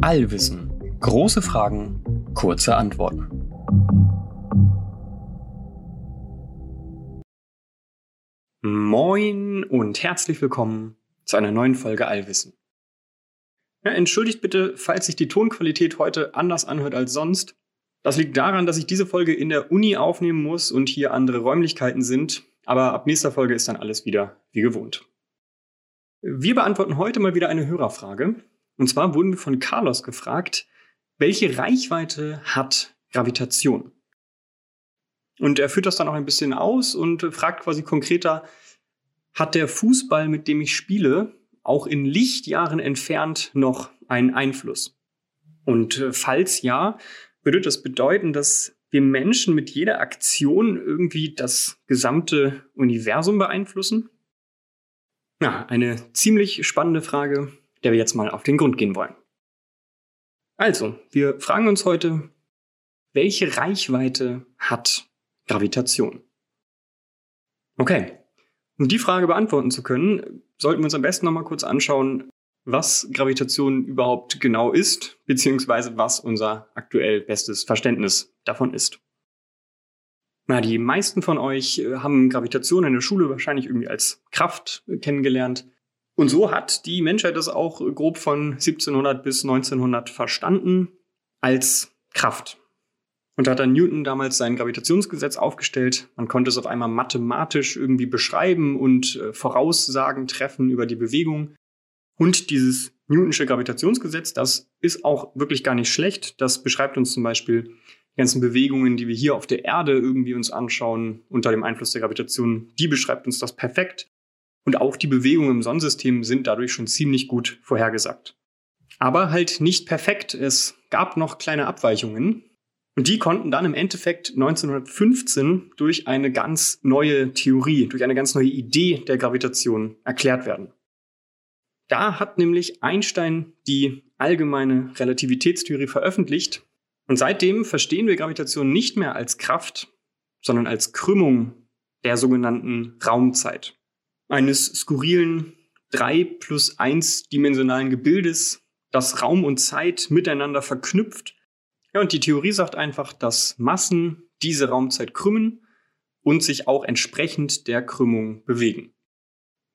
Allwissen. Große Fragen, kurze Antworten. Moin und herzlich willkommen zu einer neuen Folge Allwissen. Ja, entschuldigt bitte, falls sich die Tonqualität heute anders anhört als sonst. Das liegt daran, dass ich diese Folge in der Uni aufnehmen muss und hier andere Räumlichkeiten sind, aber ab nächster Folge ist dann alles wieder wie gewohnt. Wir beantworten heute mal wieder eine Hörerfrage. Und zwar wurden wir von Carlos gefragt, welche Reichweite hat Gravitation? Und er führt das dann auch ein bisschen aus und fragt quasi konkreter, hat der Fußball, mit dem ich spiele, auch in Lichtjahren entfernt noch einen Einfluss? Und äh, falls ja, würde das bedeuten, dass wir Menschen mit jeder Aktion irgendwie das gesamte Universum beeinflussen? Ja, eine ziemlich spannende Frage, der wir jetzt mal auf den Grund gehen wollen. Also, wir fragen uns heute, welche Reichweite hat Gravitation? Okay, um die Frage beantworten zu können, sollten wir uns am besten nochmal kurz anschauen, was Gravitation überhaupt genau ist, beziehungsweise was unser aktuell bestes Verständnis davon ist. Na, die meisten von euch äh, haben Gravitation in der Schule wahrscheinlich irgendwie als Kraft kennengelernt. Und so hat die Menschheit das auch grob von 1700 bis 1900 verstanden als Kraft. Und da hat dann Newton damals sein Gravitationsgesetz aufgestellt. Man konnte es auf einmal mathematisch irgendwie beschreiben und äh, Voraussagen treffen über die Bewegung. Und dieses Newtonsche Gravitationsgesetz, das ist auch wirklich gar nicht schlecht. Das beschreibt uns zum Beispiel ganzen Bewegungen, die wir hier auf der Erde irgendwie uns anschauen, unter dem Einfluss der Gravitation. Die beschreibt uns das perfekt. Und auch die Bewegungen im Sonnensystem sind dadurch schon ziemlich gut vorhergesagt. Aber halt nicht perfekt. Es gab noch kleine Abweichungen. Und die konnten dann im Endeffekt 1915 durch eine ganz neue Theorie, durch eine ganz neue Idee der Gravitation erklärt werden. Da hat nämlich Einstein die allgemeine Relativitätstheorie veröffentlicht. Und seitdem verstehen wir Gravitation nicht mehr als Kraft, sondern als Krümmung der sogenannten Raumzeit. Eines skurrilen drei plus eins dimensionalen Gebildes, das Raum und Zeit miteinander verknüpft. Ja, und die Theorie sagt einfach, dass Massen diese Raumzeit krümmen und sich auch entsprechend der Krümmung bewegen.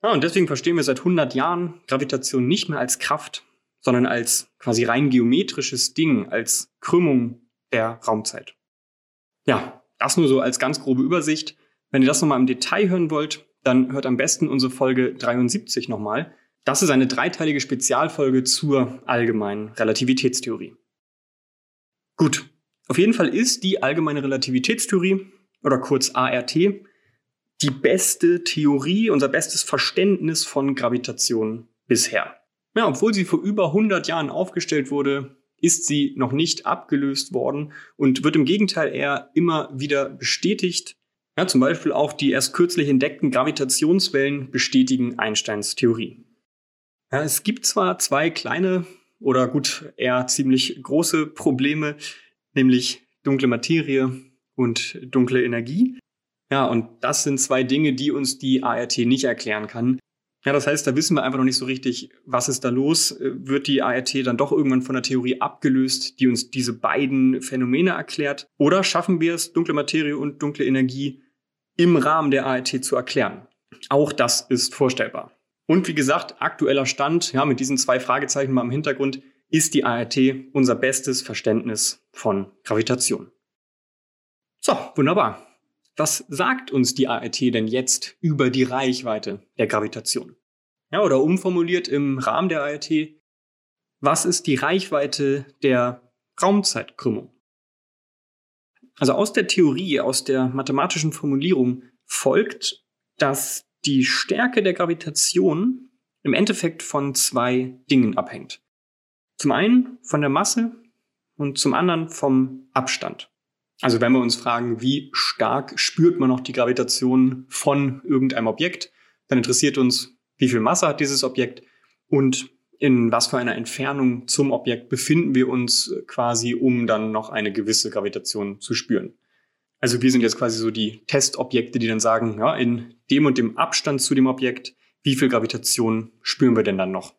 Ja, und deswegen verstehen wir seit 100 Jahren Gravitation nicht mehr als Kraft, sondern als quasi rein geometrisches Ding, als Krümmung der Raumzeit. Ja, das nur so als ganz grobe Übersicht. Wenn ihr das nochmal im Detail hören wollt, dann hört am besten unsere Folge 73 nochmal. Das ist eine dreiteilige Spezialfolge zur allgemeinen Relativitätstheorie. Gut, auf jeden Fall ist die allgemeine Relativitätstheorie oder kurz ART die beste Theorie, unser bestes Verständnis von Gravitation bisher. Ja, obwohl sie vor über 100 Jahren aufgestellt wurde, ist sie noch nicht abgelöst worden und wird im Gegenteil eher immer wieder bestätigt. Ja, zum Beispiel auch die erst kürzlich entdeckten Gravitationswellen bestätigen Einsteins Theorie. Ja, es gibt zwar zwei kleine oder gut eher ziemlich große Probleme, nämlich dunkle Materie und dunkle Energie. Ja, und das sind zwei Dinge, die uns die ART nicht erklären kann. Ja, das heißt, da wissen wir einfach noch nicht so richtig, was ist da los. Wird die ART dann doch irgendwann von der Theorie abgelöst, die uns diese beiden Phänomene erklärt? Oder schaffen wir es, dunkle Materie und dunkle Energie im Rahmen der ART zu erklären? Auch das ist vorstellbar. Und wie gesagt, aktueller Stand, ja, mit diesen zwei Fragezeichen mal im Hintergrund, ist die ART unser bestes Verständnis von Gravitation. So, wunderbar. Was sagt uns die ART denn jetzt über die Reichweite der Gravitation? Ja, oder umformuliert im Rahmen der ART, was ist die Reichweite der Raumzeitkrümmung? Also aus der Theorie, aus der mathematischen Formulierung folgt, dass die Stärke der Gravitation im Endeffekt von zwei Dingen abhängt. Zum einen von der Masse und zum anderen vom Abstand. Also wenn wir uns fragen, wie stark spürt man noch die Gravitation von irgendeinem Objekt, dann interessiert uns, wie viel Masse hat dieses Objekt und in was für einer Entfernung zum Objekt befinden wir uns quasi, um dann noch eine gewisse Gravitation zu spüren. Also wir sind jetzt quasi so die Testobjekte, die dann sagen, ja, in dem und dem Abstand zu dem Objekt, wie viel Gravitation spüren wir denn dann noch?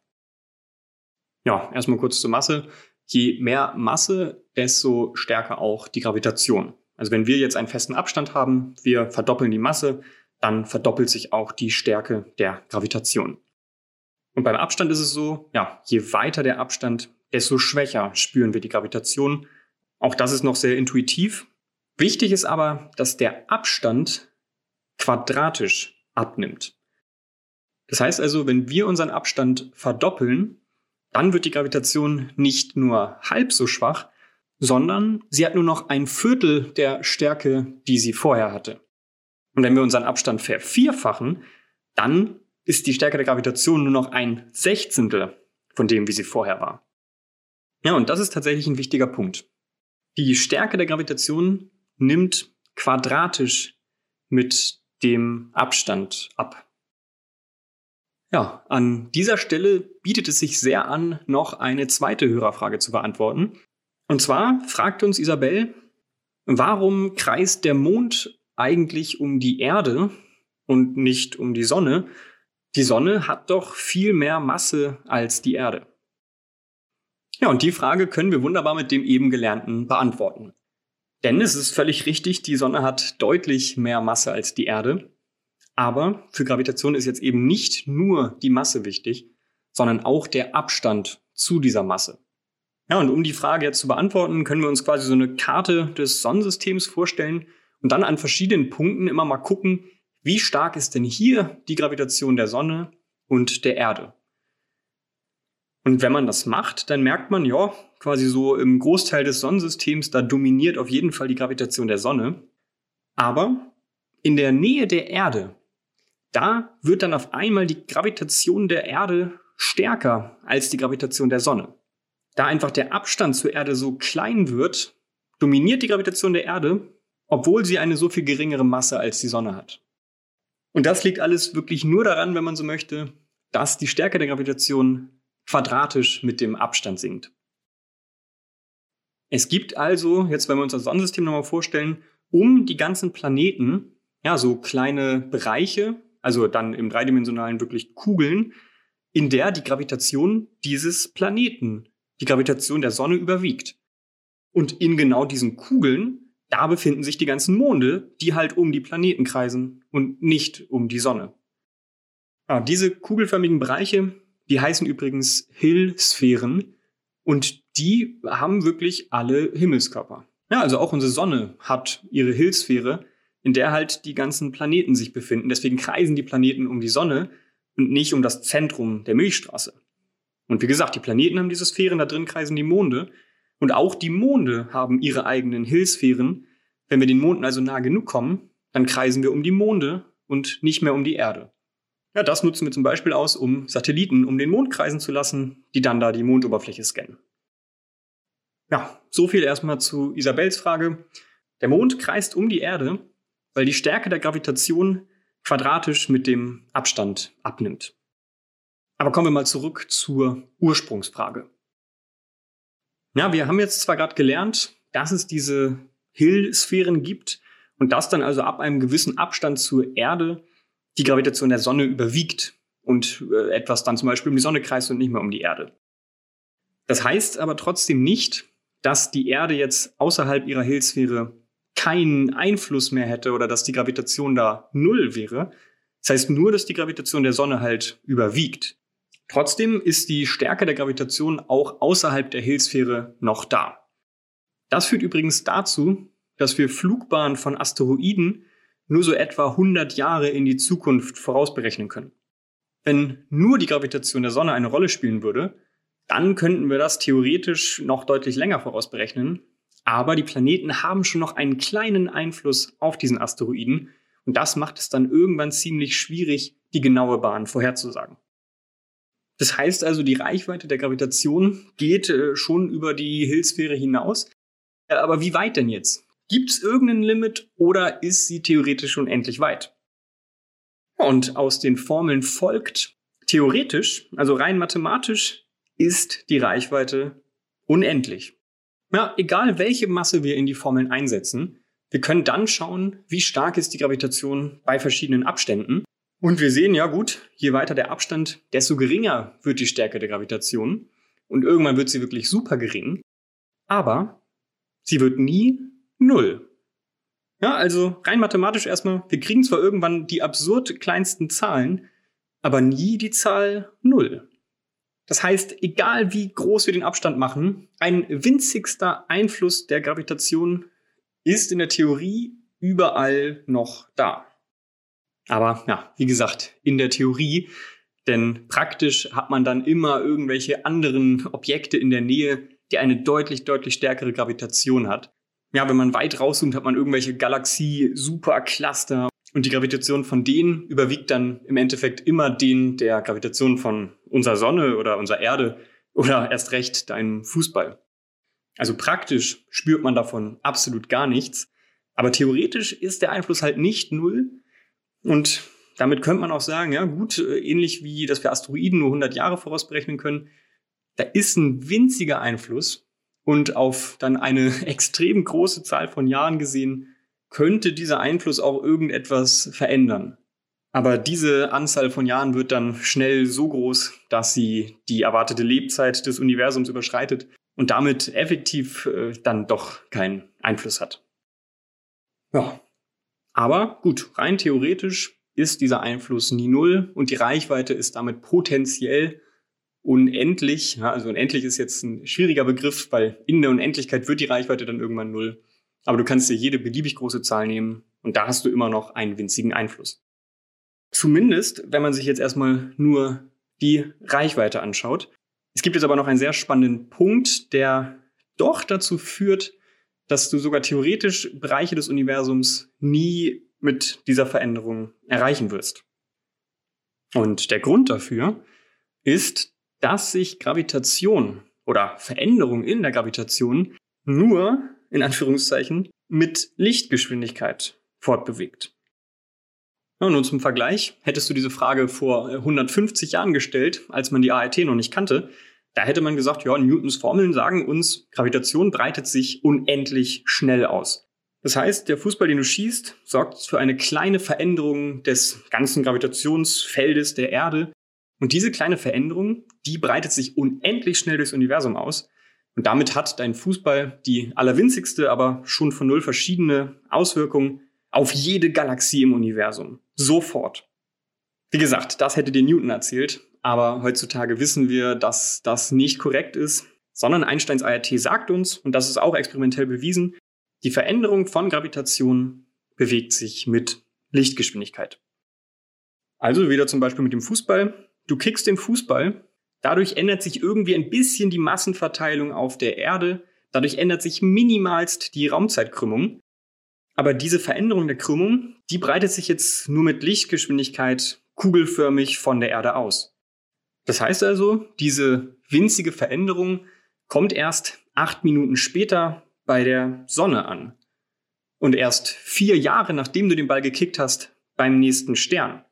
Ja, erstmal kurz zur Masse. Je mehr Masse, desto stärker auch die Gravitation. Also wenn wir jetzt einen festen Abstand haben, wir verdoppeln die Masse, dann verdoppelt sich auch die Stärke der Gravitation. Und beim Abstand ist es so, ja, je weiter der Abstand, desto schwächer spüren wir die Gravitation. Auch das ist noch sehr intuitiv. Wichtig ist aber, dass der Abstand quadratisch abnimmt. Das heißt also, wenn wir unseren Abstand verdoppeln, dann wird die Gravitation nicht nur halb so schwach, sondern sie hat nur noch ein Viertel der Stärke, die sie vorher hatte. Und wenn wir unseren Abstand vervierfachen, dann ist die Stärke der Gravitation nur noch ein Sechzehntel von dem, wie sie vorher war. Ja, und das ist tatsächlich ein wichtiger Punkt. Die Stärke der Gravitation nimmt quadratisch mit dem Abstand ab. Ja, an dieser Stelle bietet es sich sehr an, noch eine zweite Hörerfrage zu beantworten. Und zwar fragt uns Isabel, warum kreist der Mond eigentlich um die Erde und nicht um die Sonne? Die Sonne hat doch viel mehr Masse als die Erde. Ja, und die Frage können wir wunderbar mit dem eben Gelernten beantworten. Denn es ist völlig richtig, die Sonne hat deutlich mehr Masse als die Erde. Aber für Gravitation ist jetzt eben nicht nur die Masse wichtig, sondern auch der Abstand zu dieser Masse. Ja, und um die Frage jetzt zu beantworten, können wir uns quasi so eine Karte des Sonnensystems vorstellen und dann an verschiedenen Punkten immer mal gucken, wie stark ist denn hier die Gravitation der Sonne und der Erde? Und wenn man das macht, dann merkt man, ja, quasi so im Großteil des Sonnensystems, da dominiert auf jeden Fall die Gravitation der Sonne. Aber in der Nähe der Erde, da wird dann auf einmal die Gravitation der Erde stärker als die Gravitation der Sonne. Da einfach der Abstand zur Erde so klein wird, dominiert die Gravitation der Erde, obwohl sie eine so viel geringere Masse als die Sonne hat. Und das liegt alles wirklich nur daran, wenn man so möchte, dass die Stärke der Gravitation quadratisch mit dem Abstand sinkt. Es gibt also, jetzt wenn wir uns das Sonnensystem nochmal vorstellen, um die ganzen Planeten, ja, so kleine Bereiche, also dann im dreidimensionalen wirklich Kugeln, in der die Gravitation dieses Planeten, die Gravitation der Sonne überwiegt. Und in genau diesen Kugeln da befinden sich die ganzen Monde, die halt um die Planeten kreisen und nicht um die Sonne. Ja, diese kugelförmigen Bereiche, die heißen übrigens Hill-Sphären und die haben wirklich alle Himmelskörper. Ja, also auch unsere Sonne hat ihre Hill-Sphäre, in der halt die ganzen Planeten sich befinden. Deswegen kreisen die Planeten um die Sonne und nicht um das Zentrum der Milchstraße. Und wie gesagt, die Planeten haben diese Sphären, da drin kreisen die Monde und auch die Monde haben ihre eigenen Hillsphären. Wenn wir den Monden also nah genug kommen, dann kreisen wir um die Monde und nicht mehr um die Erde. Ja, das nutzen wir zum Beispiel aus, um Satelliten um den Mond kreisen zu lassen, die dann da die Mondoberfläche scannen. Ja, so viel erstmal zu Isabels Frage. Der Mond kreist um die Erde, weil die Stärke der Gravitation quadratisch mit dem Abstand abnimmt. Aber kommen wir mal zurück zur Ursprungsfrage. Ja, wir haben jetzt zwar gerade gelernt, dass es diese Hill-Sphären gibt und dass dann also ab einem gewissen Abstand zur Erde die Gravitation der Sonne überwiegt und äh, etwas dann zum Beispiel um die Sonne kreist und nicht mehr um die Erde. Das heißt aber trotzdem nicht, dass die Erde jetzt außerhalb ihrer Hillsphäre keinen Einfluss mehr hätte oder dass die Gravitation da null wäre. Das heißt nur, dass die Gravitation der Sonne halt überwiegt. Trotzdem ist die Stärke der Gravitation auch außerhalb der Hillsphäre noch da. Das führt übrigens dazu, dass wir Flugbahnen von Asteroiden nur so etwa 100 Jahre in die Zukunft vorausberechnen können. Wenn nur die Gravitation der Sonne eine Rolle spielen würde, dann könnten wir das theoretisch noch deutlich länger vorausberechnen. Aber die Planeten haben schon noch einen kleinen Einfluss auf diesen Asteroiden und das macht es dann irgendwann ziemlich schwierig, die genaue Bahn vorherzusagen. Das heißt also, die Reichweite der Gravitation geht äh, schon über die Hillsphäre hinaus. Aber wie weit denn jetzt? Gibt es irgendein Limit oder ist sie theoretisch unendlich weit? Und aus den Formeln folgt, theoretisch, also rein mathematisch, ist die Reichweite unendlich. Ja, egal welche Masse wir in die Formeln einsetzen, wir können dann schauen, wie stark ist die Gravitation bei verschiedenen Abständen und wir sehen, ja gut, je weiter der Abstand, desto geringer wird die Stärke der Gravitation. und irgendwann wird sie wirklich super gering, aber sie wird nie null. Ja, also rein mathematisch erstmal, wir kriegen zwar irgendwann die absurd kleinsten Zahlen, aber nie die Zahl null. Das heißt, egal wie groß wir den Abstand machen, ein winzigster Einfluss der Gravitation ist in der Theorie überall noch da. Aber ja, wie gesagt, in der Theorie, denn praktisch hat man dann immer irgendwelche anderen Objekte in der Nähe, die eine deutlich, deutlich stärkere Gravitation hat. Ja, wenn man weit rauszoomt, hat man irgendwelche Galaxie-Supercluster und die Gravitation von denen überwiegt dann im Endeffekt immer den der Gravitation von unserer Sonne oder unserer Erde oder erst recht deinem Fußball. Also praktisch spürt man davon absolut gar nichts. Aber theoretisch ist der Einfluss halt nicht null. Und damit könnte man auch sagen, ja gut, äh, ähnlich wie dass wir Asteroiden nur 100 Jahre vorausberechnen können, da ist ein winziger Einfluss. Und auf dann eine extrem große Zahl von Jahren gesehen könnte dieser Einfluss auch irgendetwas verändern. Aber diese Anzahl von Jahren wird dann schnell so groß, dass sie die erwartete Lebzeit des Universums überschreitet und damit effektiv äh, dann doch keinen Einfluss hat. Ja. Aber gut, rein theoretisch ist dieser Einfluss nie null und die Reichweite ist damit potenziell unendlich. Also unendlich ist jetzt ein schwieriger Begriff, weil in der Unendlichkeit wird die Reichweite dann irgendwann null. Aber du kannst dir jede beliebig große Zahl nehmen und da hast du immer noch einen winzigen Einfluss. Zumindest, wenn man sich jetzt erstmal nur die Reichweite anschaut. Es gibt jetzt aber noch einen sehr spannenden Punkt, der doch dazu führt, dass du sogar theoretisch Bereiche des Universums nie mit dieser Veränderung erreichen wirst. Und der Grund dafür ist, dass sich Gravitation oder Veränderung in der Gravitation nur in Anführungszeichen, mit Lichtgeschwindigkeit fortbewegt. Ja, nun zum Vergleich, hättest du diese Frage vor 150 Jahren gestellt, als man die ART noch nicht kannte, da hätte man gesagt, ja, Newtons Formeln sagen uns, Gravitation breitet sich unendlich schnell aus. Das heißt, der Fußball, den du schießt, sorgt für eine kleine Veränderung des ganzen Gravitationsfeldes der Erde. Und diese kleine Veränderung, die breitet sich unendlich schnell durchs Universum aus. Und damit hat dein Fußball die allerwinzigste, aber schon von null verschiedene Auswirkungen auf jede Galaxie im Universum. Sofort. Wie gesagt, das hätte dir Newton erzählt, aber heutzutage wissen wir, dass das nicht korrekt ist, sondern Einsteins ART sagt uns, und das ist auch experimentell bewiesen, die Veränderung von Gravitation bewegt sich mit Lichtgeschwindigkeit. Also wieder zum Beispiel mit dem Fußball. Du kickst den Fußball Dadurch ändert sich irgendwie ein bisschen die Massenverteilung auf der Erde. Dadurch ändert sich minimalst die Raumzeitkrümmung. Aber diese Veränderung der Krümmung, die breitet sich jetzt nur mit Lichtgeschwindigkeit kugelförmig von der Erde aus. Das heißt also, diese winzige Veränderung kommt erst acht Minuten später bei der Sonne an. Und erst vier Jahre nachdem du den Ball gekickt hast, beim nächsten Stern.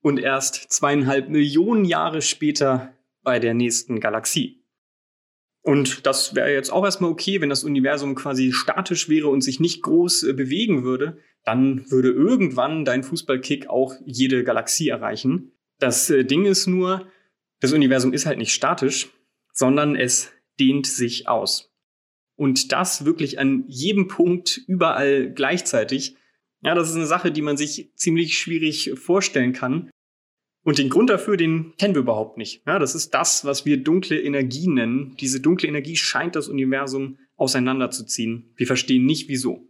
Und erst zweieinhalb Millionen Jahre später bei der nächsten Galaxie. Und das wäre jetzt auch erstmal okay, wenn das Universum quasi statisch wäre und sich nicht groß äh, bewegen würde, dann würde irgendwann dein Fußballkick auch jede Galaxie erreichen. Das äh, Ding ist nur, das Universum ist halt nicht statisch, sondern es dehnt sich aus. Und das wirklich an jedem Punkt überall gleichzeitig. Ja, das ist eine Sache, die man sich ziemlich schwierig vorstellen kann. Und den Grund dafür, den kennen wir überhaupt nicht. Ja, das ist das, was wir dunkle Energie nennen. Diese dunkle Energie scheint das Universum auseinanderzuziehen. Wir verstehen nicht wieso.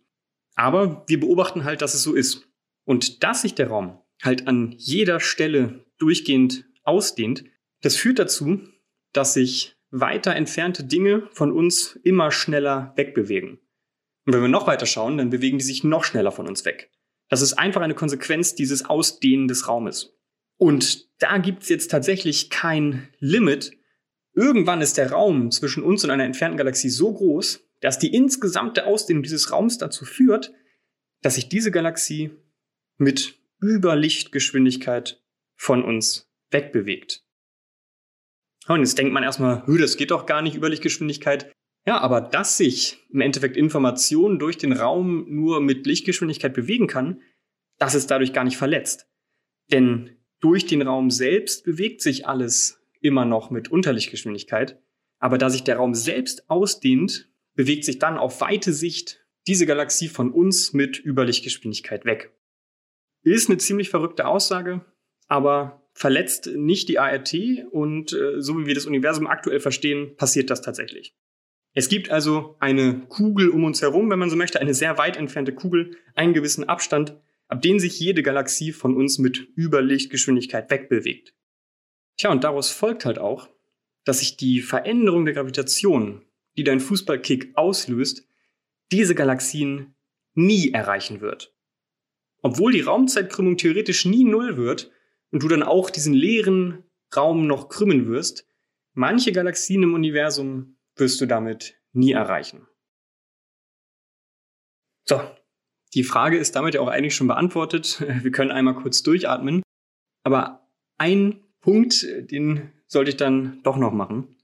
Aber wir beobachten halt, dass es so ist. Und dass sich der Raum halt an jeder Stelle durchgehend ausdehnt, das führt dazu, dass sich weiter entfernte Dinge von uns immer schneller wegbewegen. Und wenn wir noch weiter schauen, dann bewegen die sich noch schneller von uns weg. Das ist einfach eine Konsequenz dieses Ausdehnen des Raumes. Und da gibt's jetzt tatsächlich kein Limit. Irgendwann ist der Raum zwischen uns und einer entfernten Galaxie so groß, dass die insgesamte Ausdehnung dieses Raums dazu führt, dass sich diese Galaxie mit Überlichtgeschwindigkeit von uns wegbewegt. Und jetzt denkt man erstmal, das geht doch gar nicht Überlichtgeschwindigkeit. Ja, aber dass sich im Endeffekt Information durch den Raum nur mit Lichtgeschwindigkeit bewegen kann, das ist dadurch gar nicht verletzt. Denn durch den Raum selbst bewegt sich alles immer noch mit Unterlichtgeschwindigkeit. Aber da sich der Raum selbst ausdehnt, bewegt sich dann auf weite Sicht diese Galaxie von uns mit Überlichtgeschwindigkeit weg. Ist eine ziemlich verrückte Aussage, aber verletzt nicht die ART und äh, so wie wir das Universum aktuell verstehen, passiert das tatsächlich. Es gibt also eine Kugel um uns herum, wenn man so möchte, eine sehr weit entfernte Kugel, einen gewissen Abstand, ab dem sich jede Galaxie von uns mit Überlichtgeschwindigkeit wegbewegt. Tja, und daraus folgt halt auch, dass sich die Veränderung der Gravitation, die dein Fußballkick auslöst, diese Galaxien nie erreichen wird. Obwohl die Raumzeitkrümmung theoretisch nie null wird und du dann auch diesen leeren Raum noch krümmen wirst, manche Galaxien im Universum wirst du damit nie erreichen. So, die Frage ist damit ja auch eigentlich schon beantwortet. Wir können einmal kurz durchatmen. Aber ein Punkt, den sollte ich dann doch noch machen.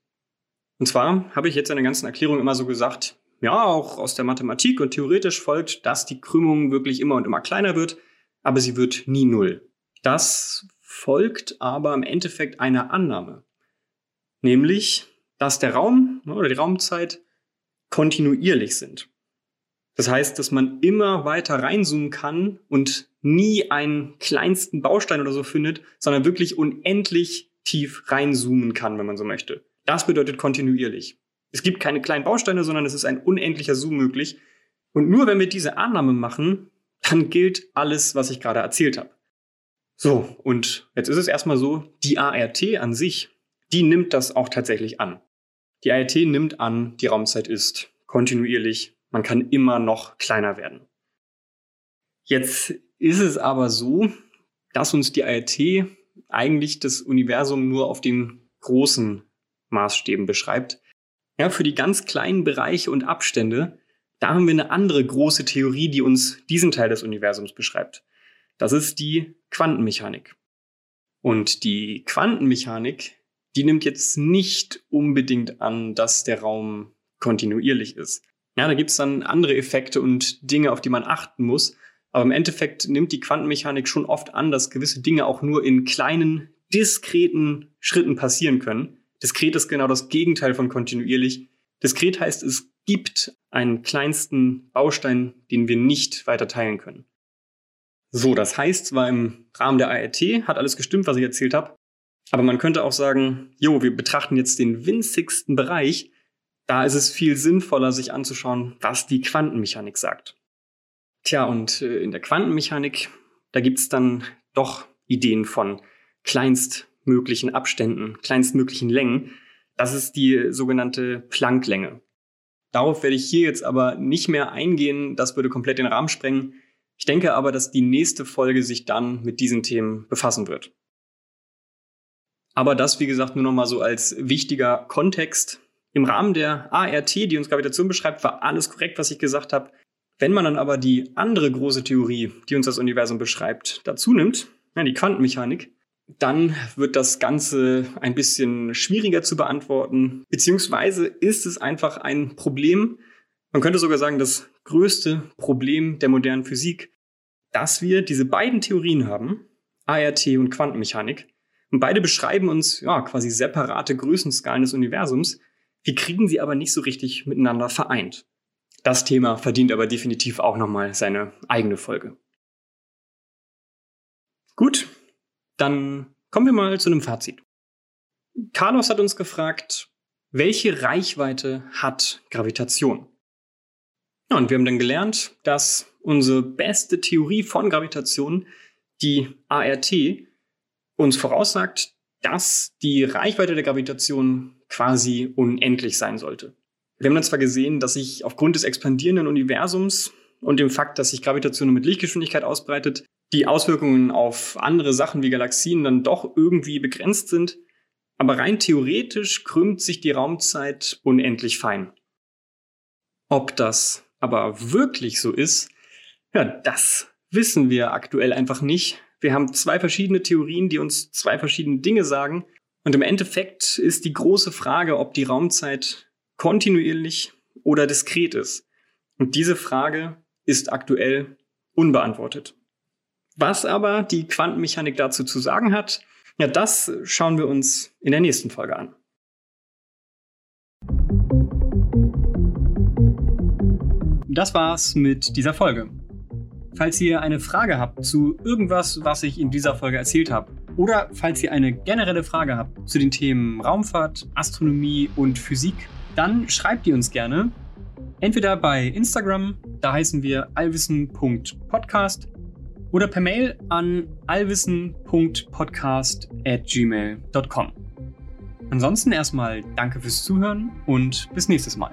Und zwar habe ich jetzt in der ganzen Erklärung immer so gesagt, ja, auch aus der Mathematik und theoretisch folgt, dass die Krümmung wirklich immer und immer kleiner wird, aber sie wird nie null. Das folgt aber im Endeffekt einer Annahme. Nämlich, dass der Raum oder die Raumzeit kontinuierlich sind. Das heißt, dass man immer weiter reinzoomen kann und nie einen kleinsten Baustein oder so findet, sondern wirklich unendlich tief reinzoomen kann, wenn man so möchte. Das bedeutet kontinuierlich. Es gibt keine kleinen Bausteine, sondern es ist ein unendlicher Zoom möglich. Und nur wenn wir diese Annahme machen, dann gilt alles, was ich gerade erzählt habe. So, und jetzt ist es erstmal so, die ART an sich, die nimmt das auch tatsächlich an. Die ART nimmt an, die Raumzeit ist kontinuierlich, man kann immer noch kleiner werden. Jetzt ist es aber so, dass uns die ART eigentlich das Universum nur auf den großen Maßstäben beschreibt. Ja, für die ganz kleinen Bereiche und Abstände, da haben wir eine andere große Theorie, die uns diesen Teil des Universums beschreibt. Das ist die Quantenmechanik. Und die Quantenmechanik, die nimmt jetzt nicht unbedingt an, dass der Raum kontinuierlich ist. Ja, da gibt's dann andere Effekte und Dinge, auf die man achten muss. Aber im Endeffekt nimmt die Quantenmechanik schon oft an, dass gewisse Dinge auch nur in kleinen, diskreten Schritten passieren können. Diskret ist genau das Gegenteil von kontinuierlich. Diskret heißt, es gibt einen kleinsten Baustein, den wir nicht weiter teilen können. So, das heißt, zwar im Rahmen der ART hat alles gestimmt, was ich erzählt habe, aber man könnte auch sagen, jo, wir betrachten jetzt den winzigsten Bereich. Da ist es viel sinnvoller, sich anzuschauen, was die Quantenmechanik sagt. Tja, und äh, in der Quantenmechanik, da gibt's dann doch Ideen von kleinstmöglichen Abständen, kleinstmöglichen Längen. Das ist die sogenannte Plancklänge. Darauf werde ich hier jetzt aber nicht mehr eingehen, das würde komplett den Rahmen sprengen. Ich denke aber, dass die nächste Folge sich dann mit diesen Themen befassen wird. Aber das, wie gesagt, nur noch mal so als wichtiger Kontext. Im Rahmen der ART, die uns Gravitation beschreibt, war alles korrekt, was ich gesagt habe. Wenn man dann aber die andere große Theorie, die uns das Universum beschreibt, dazu nimmt, ja, die Quantenmechanik, dann wird das Ganze ein bisschen schwieriger zu beantworten, beziehungsweise ist es einfach ein Problem, man könnte sogar sagen, das größte Problem der modernen Physik, dass wir diese beiden Theorien haben, ART und Quantenmechanik, und beide beschreiben uns ja quasi separate Größenskalen des Universums. Wir kriegen sie aber nicht so richtig miteinander vereint. Das Thema verdient aber definitiv auch nochmal seine eigene Folge. Gut, dann kommen wir mal zu einem Fazit. Carlos hat uns gefragt, welche Reichweite hat Gravitation? Ja, und wir haben dann gelernt, dass unsere beste Theorie von Gravitation, die ART, uns voraussagt, dass die Reichweite der Gravitation quasi unendlich sein sollte. Wir haben dann zwar gesehen, dass sich aufgrund des expandierenden Universums und dem Fakt, dass sich Gravitation nur mit Lichtgeschwindigkeit ausbreitet, die Auswirkungen auf andere Sachen wie Galaxien dann doch irgendwie begrenzt sind. Aber rein theoretisch krümmt sich die Raumzeit unendlich fein. Ob das aber wirklich so ist, ja, das wissen wir aktuell einfach nicht. Wir haben zwei verschiedene Theorien, die uns zwei verschiedene Dinge sagen. Und im Endeffekt ist die große Frage, ob die Raumzeit kontinuierlich oder diskret ist. Und diese Frage ist aktuell unbeantwortet. Was aber die Quantenmechanik dazu zu sagen hat, ja, das schauen wir uns in der nächsten Folge an. Das war's mit dieser Folge. Falls ihr eine Frage habt zu irgendwas, was ich in dieser Folge erzählt habe, oder falls ihr eine generelle Frage habt zu den Themen Raumfahrt, Astronomie und Physik, dann schreibt ihr uns gerne. Entweder bei Instagram, da heißen wir allwissen.podcast, oder per Mail an allwissen.podcast@gmail.com. Ansonsten erstmal danke fürs Zuhören und bis nächstes Mal.